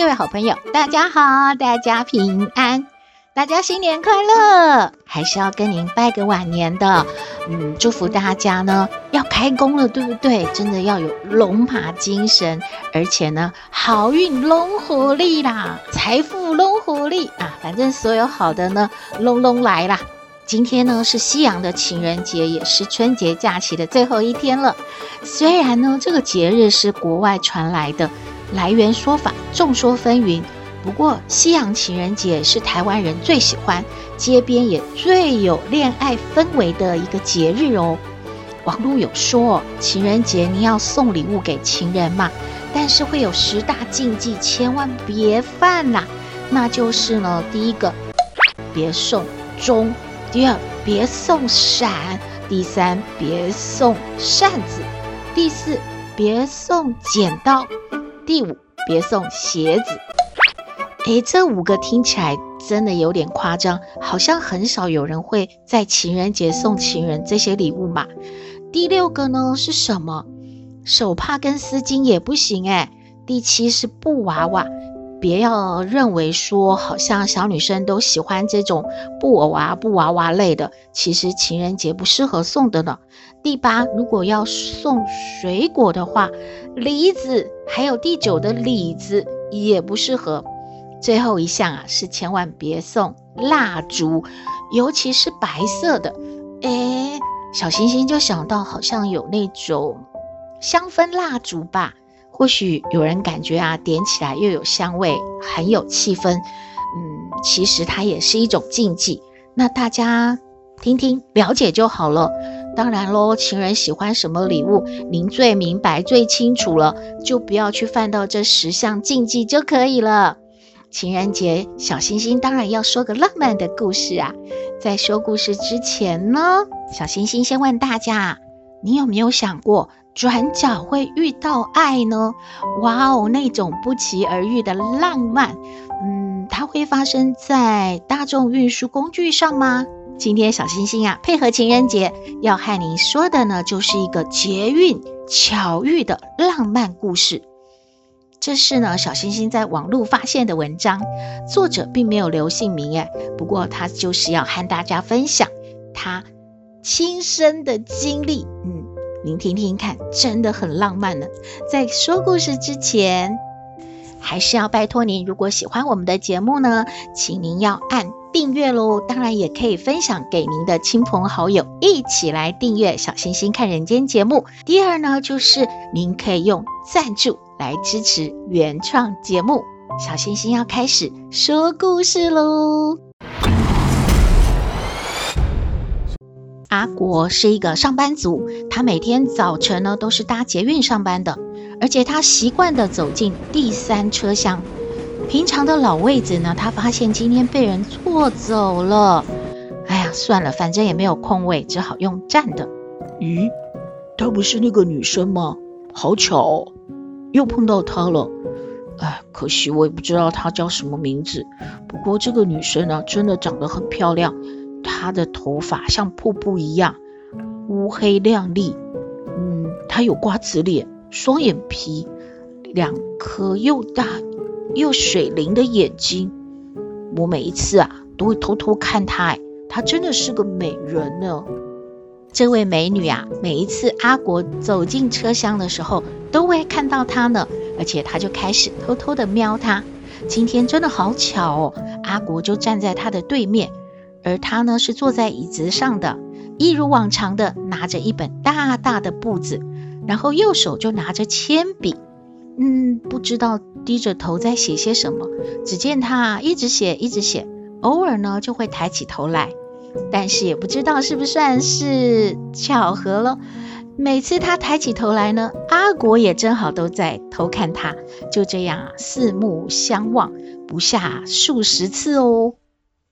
各位好朋友，大家好，大家平安。大家新年快乐！还是要跟您拜个晚年的，嗯，祝福大家呢要开工了，对不对？真的要有龙马精神，而且呢好运龙活力啦，财富龙活力啊，反正所有好的呢龙龙来啦。今天呢是西洋的情人节，也是春节假期的最后一天了。虽然呢这个节日是国外传来的，来源说法众说纷纭。不过，西洋情人节是台湾人最喜欢、街边也最有恋爱氛围的一个节日哦。网络有说，情人节你要送礼物给情人嘛，但是会有十大禁忌，千万别犯啦。那就是呢，第一个，别送钟；第二，别送伞；第三，别送扇子；第四，别送剪刀；第五，别送鞋子。诶，这五个听起来真的有点夸张，好像很少有人会在情人节送情人这些礼物嘛。第六个呢是什么？手帕跟丝巾也不行诶。第七是布娃娃，别要认为说好像小女生都喜欢这种布偶娃、布娃娃类的，其实情人节不适合送的呢。第八，如果要送水果的话，梨子，还有第九的李子也不适合。最后一项啊，是千万别送蜡烛，尤其是白色的。诶，小星星就想到好像有那种香氛蜡烛吧？或许有人感觉啊，点起来又有香味，很有气氛。嗯，其实它也是一种禁忌。那大家听听了解就好了。当然喽，情人喜欢什么礼物，您最明白最清楚了，就不要去犯到这十项禁忌就可以了。情人节，小星星当然要说个浪漫的故事啊！在说故事之前呢，小星星先问大家：你有没有想过转角会遇到爱呢？哇哦，那种不期而遇的浪漫，嗯，它会发生在大众运输工具上吗？今天小星星啊，配合情人节要和您说的呢，就是一个捷运巧遇的浪漫故事。这是呢，小星星在网络发现的文章，作者并没有留姓名诶，不过他就是要和大家分享他亲身的经历。嗯，您听听看，真的很浪漫呢。在说故事之前，还是要拜托您，如果喜欢我们的节目呢，请您要按订阅喽。当然，也可以分享给您的亲朋好友，一起来订阅小星星看人间节目。第二呢，就是您可以用赞助。来支持原创节目，小星星要开始说故事喽。阿国是一个上班族，他每天早晨呢都是搭捷运上班的，而且他习惯的走进第三车厢。平常的老位子呢，他发现今天被人坐走了。哎呀，算了，反正也没有空位，只好用站的。咦，她不是那个女生吗？好巧哦。又碰到她了，哎，可惜我也不知道她叫什么名字。不过这个女生呢，真的长得很漂亮，她的头发像瀑布一样乌黑亮丽。嗯，她有瓜子脸，双眼皮，两颗又大又水灵的眼睛。我每一次啊，都会偷偷看她，哎，她真的是个美人呢。这位美女啊，每一次阿国走进车厢的时候，都会看到她呢，而且他就开始偷偷的瞄她。今天真的好巧哦，阿国就站在她的对面，而他呢是坐在椅子上的，一如往常的拿着一本大大的簿子，然后右手就拿着铅笔，嗯，不知道低着头在写些什么。只见他一直写，一直写，偶尔呢就会抬起头来。但是也不知道是不是算是巧合了，每次他抬起头来呢，阿国也正好都在偷看他，就这样，四目相望不下数十次哦。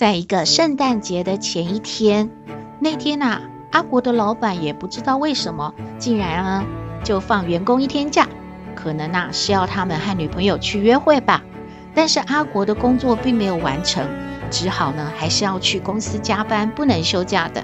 在一个圣诞节的前一天，那天啊，阿国的老板也不知道为什么，竟然呢就放员工一天假，可能啊是要他们和女朋友去约会吧。但是阿国的工作并没有完成，只好呢还是要去公司加班，不能休假的。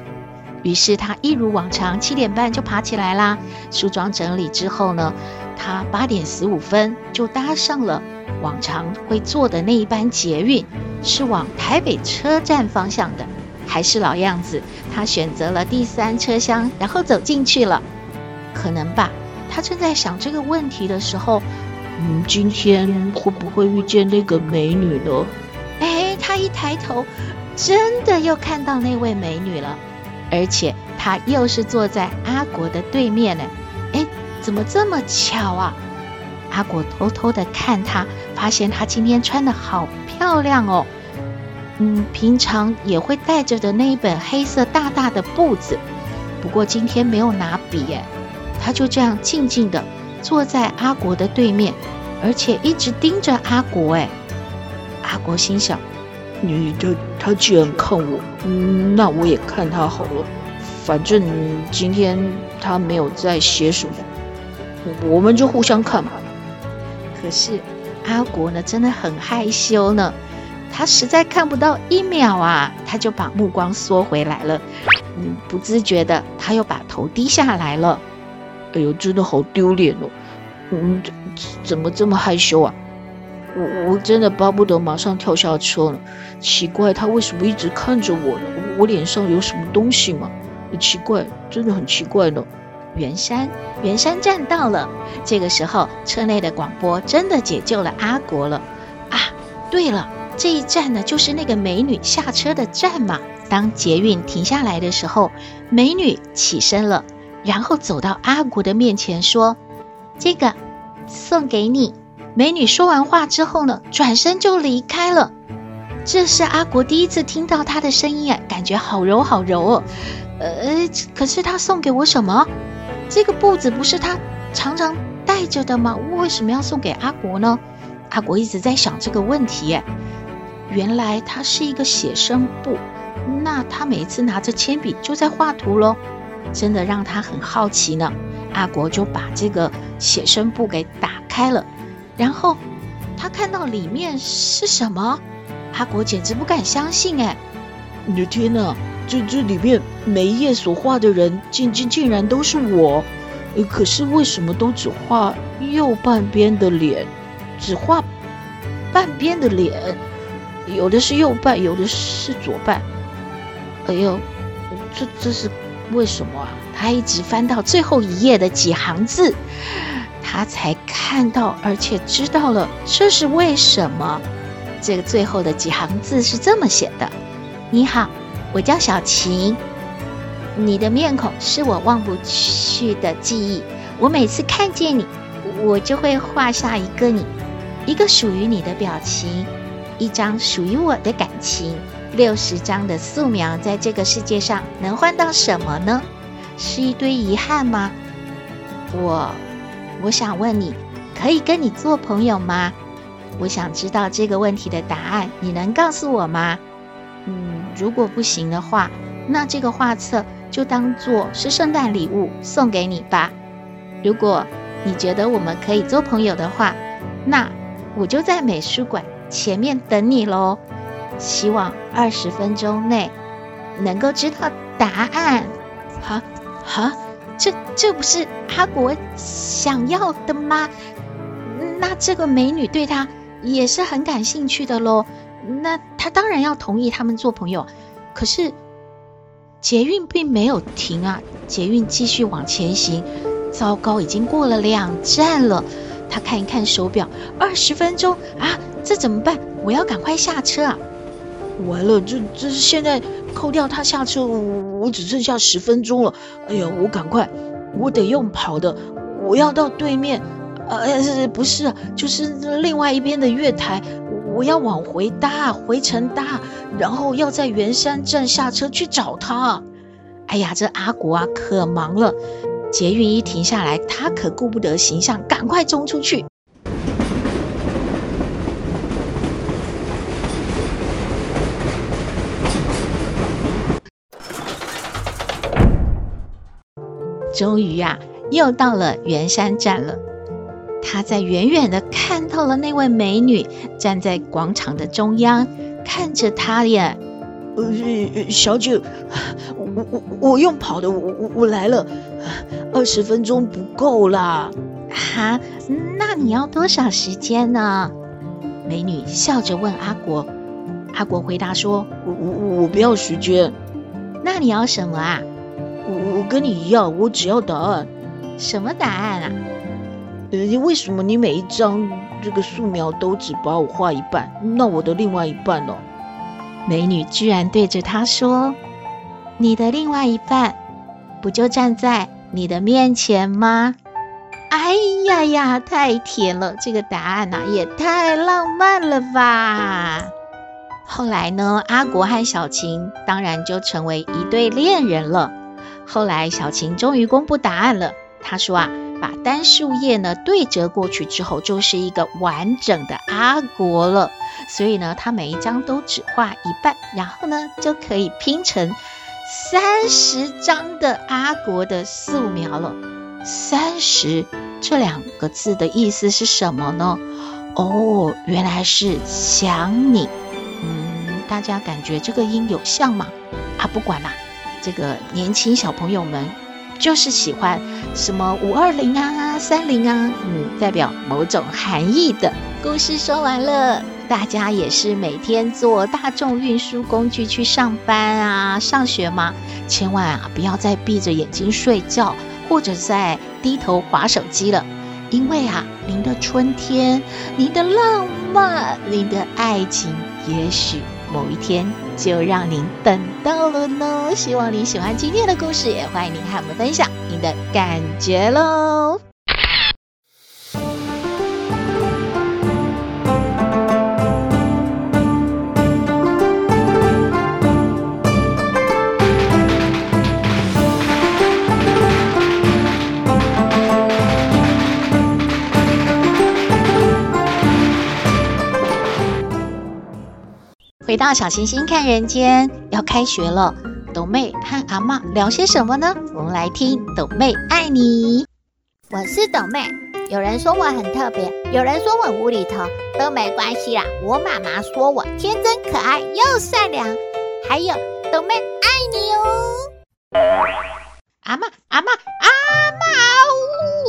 于是他一如往常，七点半就爬起来啦，梳妆整理之后呢，他八点十五分就搭上了往常会坐的那一班捷运，是往台北车站方向的，还是老样子，他选择了第三车厢，然后走进去了。可能吧，他正在想这个问题的时候，嗯，今天会不会遇见那个美女呢？哎，他一抬头，真的又看到那位美女了。而且他又是坐在阿国的对面呢，怎么这么巧啊？阿国偷偷的看他，发现他今天穿的好漂亮哦。嗯，平常也会带着的那一本黑色大大的簿子，不过今天没有拿笔哎。他就这样静静的坐在阿国的对面，而且一直盯着阿国哎。阿国心想。你他他既然看我，嗯，那我也看他好了。反正今天他没有在写什么，我们就互相看嘛。可是阿国呢，真的很害羞呢。他实在看不到一秒啊，他就把目光缩回来了。嗯，不自觉的，他又把头低下来了。哎呦，真的好丢脸哦！嗯，怎么这么害羞啊？我我真的巴不得马上跳下车呢。奇怪，他为什么一直看着我呢？我脸上有什么东西吗？奇怪，真的很奇怪呢。圆山，圆山站到了。这个时候，车内的广播真的解救了阿国了。啊，对了，这一站呢，就是那个美女下车的站嘛。当捷运停下来的时候，美女起身了，然后走到阿国的面前说：“这个送给你。”美女说完话之后呢，转身就离开了。这是阿国第一次听到她的声音哎，感觉好柔好柔哦。呃，可是她送给我什么？这个布子不是他常常带着的吗？为什么要送给阿国呢？阿国一直在想这个问题。原来它是一个写生布，那他每次拿着铅笔就在画图喽，真的让他很好奇呢。阿国就把这个写生布给打开了。然后他看到里面是什么？阿国简直不敢相信哎！你的天哪，这这里面每一页所画的人，竟竟竟然都是我！可是为什么都只画右半边的脸？只画半边的脸，有的是右半，有的是左半。哎呦，这这是为什么啊？他一直翻到最后一页的几行字。他才看到，而且知道了这是为什么。这个最后的几行字是这么写的：“你好，我叫小晴，你的面孔是我忘不去的记忆。我每次看见你，我就会画下一个你，一个属于你的表情，一张属于我的感情。六十张的素描在这个世界上能换到什么呢？是一堆遗憾吗？我。”我想问你，可以跟你做朋友吗？我想知道这个问题的答案，你能告诉我吗？如果不行的话，那这个画册就当做是圣诞礼物送给你吧。如果你觉得我们可以做朋友的话，那我就在美术馆前面等你喽。希望二十分钟内能够知道答案。哈，哈。这这不是阿国想要的吗？那这个美女对他也是很感兴趣的喽。那他当然要同意他们做朋友。可是捷运并没有停啊，捷运继续往前行。糟糕，已经过了两站了。他看一看手表，二十分钟啊，这怎么办？我要赶快下车啊！完了，这这是现在。扣掉他下车，我我只剩下十分钟了。哎呀，我赶快，我得用跑的，我要到对面，呃，不是，就是另外一边的月台，我要往回搭，回程搭，然后要在圆山站下车去找他。哎呀，这阿国啊可忙了，捷运一停下来，他可顾不得形象，赶快冲出去。终于呀、啊，又到了圆山站了。他在远远的看到了那位美女站在广场的中央，看着他耶。呃，小姐，我我我用跑的，我我我来了，二十分钟不够啦。哈，那你要多少时间呢？美女笑着问阿国。阿国回答说：“我我我不要时间。”那你要什么啊？我我跟你一样，我只要答案。什么答案啊？你，为什么你每一张这个素描都只把我画一半？那我的另外一半呢？美女居然对着他说：“你的另外一半不就站在你的面前吗？”哎呀呀，太甜了！这个答案呐、也太浪漫了吧！后来呢，阿国和小晴当然就成为一对恋人了。后来小晴终于公布答案了，她说啊。把单数页呢对折过去之后，就是一个完整的阿国了。所以呢，它每一张都只画一半，然后呢就可以拼成三十张的阿国的素描了。三十这两个字的意思是什么呢？哦，原来是想你。嗯，大家感觉这个音有像吗？啊，不管啦，这个年轻小朋友们。就是喜欢什么五二零啊、三零啊，嗯，代表某种含义的故事说完了。大家也是每天坐大众运输工具去上班啊、上学吗？千万啊，不要再闭着眼睛睡觉，或者在低头划手机了，因为啊，您的春天、您的浪漫、您的爱情，也许。某一天就让您等到了呢，希望您喜欢今天的故事，也欢迎您和我们分享您的感觉喽。回到小星星看人间，要开学了。斗妹和阿嬷聊些什么呢？我们来听斗妹爱你。我是斗妹，有人说我很特别，有人说我无厘头，都没关系啦。我妈妈说我天真可爱又善良，还有斗妹爱你哦。阿妈，阿妈，阿嬷，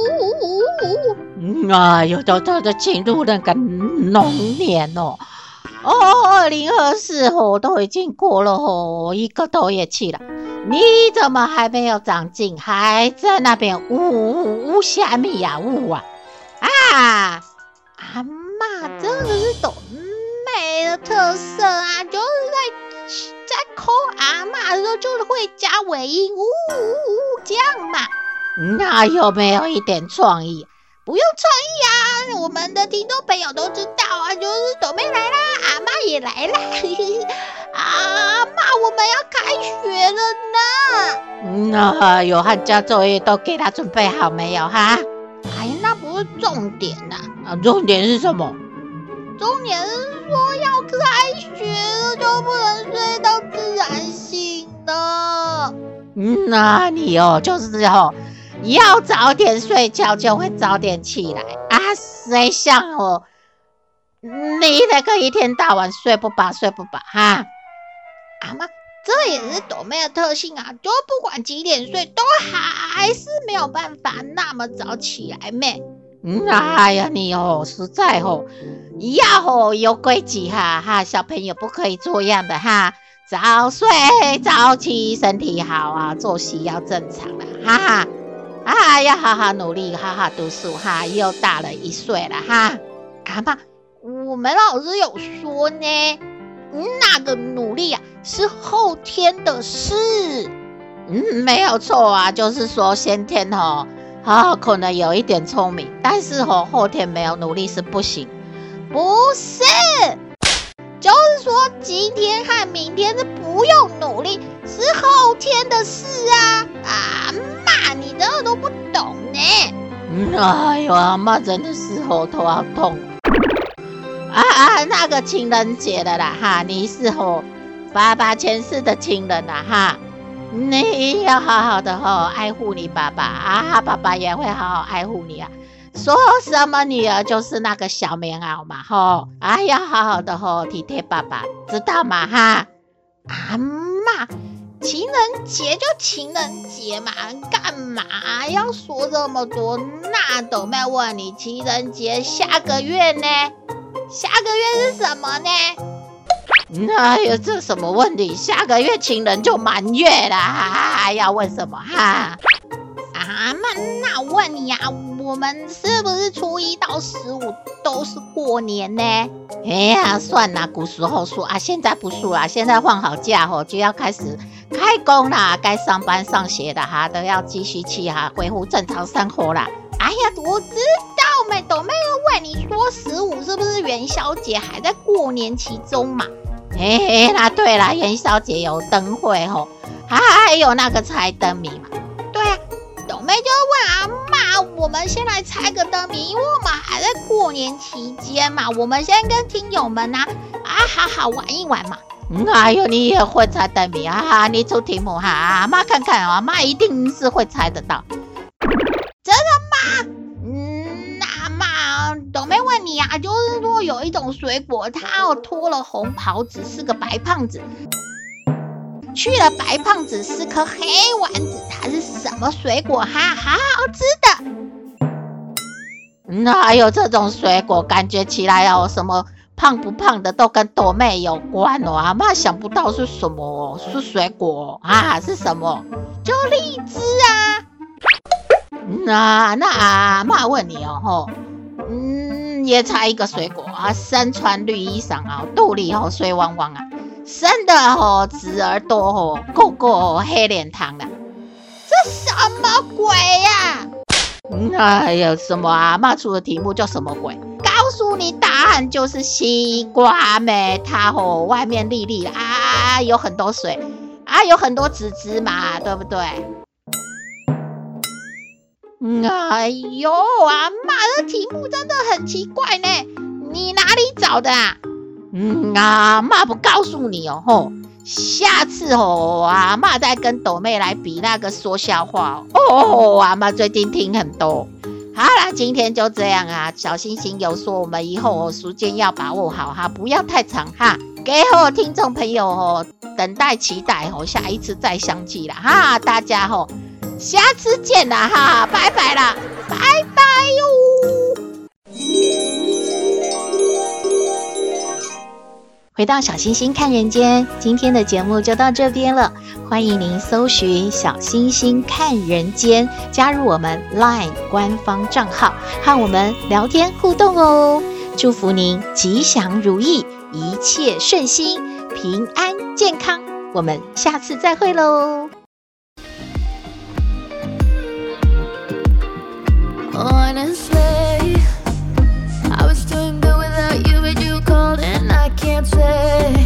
呜呜呜呜！哎呦，都都都进入那个龙年哦。哦，二零二四哦，都已经过了哦，一个多月去了，你怎么还没有长进，还在那边呜呜呜虾米呀呜啊啊！阿嬷，这个是斗妹的特色啊，就是在在抠阿嬷的时候，就是会加尾音呜呜呜这样嘛，那有没有一点创意？不用创意啊，我们的听众朋友都知道啊，就是朵妹来啦，阿妈也来啦，阿妈我们要开学了呢。嗯啊，有寒假作业都给他准备好没有哈？哎呀，那不是重点呐，啊，重点是什么？重点是说要开学了就不能睡到自然醒的。嗯啊，你哦就是哦。要早点睡觉，就会早点起来啊！谁像我，你那个一天到晚睡不饱，睡不饱哈？阿妈，这也是朵妹的特性啊！就不管几点睡，都还是没有办法那么早起来咩？嗯，哎呀，你哦，实在哦，要哦有规矩哈哈，小朋友不可以这样的哈，早睡早起，身体好啊，作息要正常的哈哈。啊，要好好努力，好好读书哈！又大了一岁了哈。阿嬷，我们老师有说呢，那个努力啊是后天的事。嗯，没有错啊，就是说先天哦，啊可能有一点聪明，但是哦后天没有努力是不行。不是，就是说今天和明天是不用努力，是后天的事啊。啊嬷，你。真的都不懂呢。哎呦，阿妈真的是头头好痛。啊啊，那个情人节的啦哈，你是吼爸爸前世的情人呐哈，你要好好的吼爱护你爸爸啊，爸爸也会好好爱护你啊。说什么女儿就是那个小棉袄嘛吼，啊要好好的吼体贴爸爸，知道吗哈？阿妈，情人节就情人节嘛，干嘛要说这么多？那斗妹问你，情人节下个月呢？下个月是什么呢？哎呀，这什么问题？下个月情人就满月啦，还要问什么哈？啊，那，那我问你啊，我们是不是初一到十五都是过年呢？哎呀，算了，古时候说啊，现在不说了，现在放好假后就要开始开工啦，该上班上学的哈都要继续去哈，恢复正常生活啦。哎呀，我知道没，都没有问你说十五是不是元宵节还在过年期中嘛？嘿嘿，那对啦，元宵节有灯会吼，还有那个猜灯谜嘛。对啊，都没就问阿妈，我们先来猜个灯谜，因为我们还在过年期间嘛，我们先跟听友们呐啊，啊好好玩一玩嘛。嗯，哎呦，你也会猜灯谜啊？你出题目哈，阿妈看看啊，阿妈一定是会猜得到。真的吗？嗯，那妈都没问你啊，就是说有一种水果，它哦脱了红袍子，是个白胖子；去了白胖子，是颗黑丸子。它是什么水果哈？好好吃的。哪有这种水果？感觉起来哦，什么胖不胖的都跟豆妹有关哦。阿妈想不到是什么，是水果啊？是什么？就荔枝啊。那那阿妈问你哦吼，嗯，也猜一个水果啊，身穿绿衣裳啊，肚里哦水汪汪啊，生的哦直耳朵哦，个个黑脸汤的，这什么鬼呀？那有什么阿妈出的题目叫什么鬼？告诉你答案就是西瓜咩，它哦外面粒粒啊，有很多水啊，有很多籽籽嘛，对不对？哎呦，阿妈的题目真的很奇怪呢，你哪里找的啊？嗯，阿妈不告诉你哦，吼，下次哦，阿妈再跟斗妹来比那个说笑话哦。阿妈最近听很多。好啦，今天就这样啊。小星星有说，我们以后哦时间要把握好哈，不要太长哈，给我听众朋友哦等待期待哦，下一次再相聚了哈，大家哦。下次见啦哈，拜拜啦，拜拜哟！回到小星星看人间，今天的节目就到这边了。欢迎您搜寻“小星星看人间”，加入我们 LINE 官方账号，和我们聊天互动哦。祝福您吉祥如意，一切顺心，平安健康。我们下次再会喽。Honestly Say.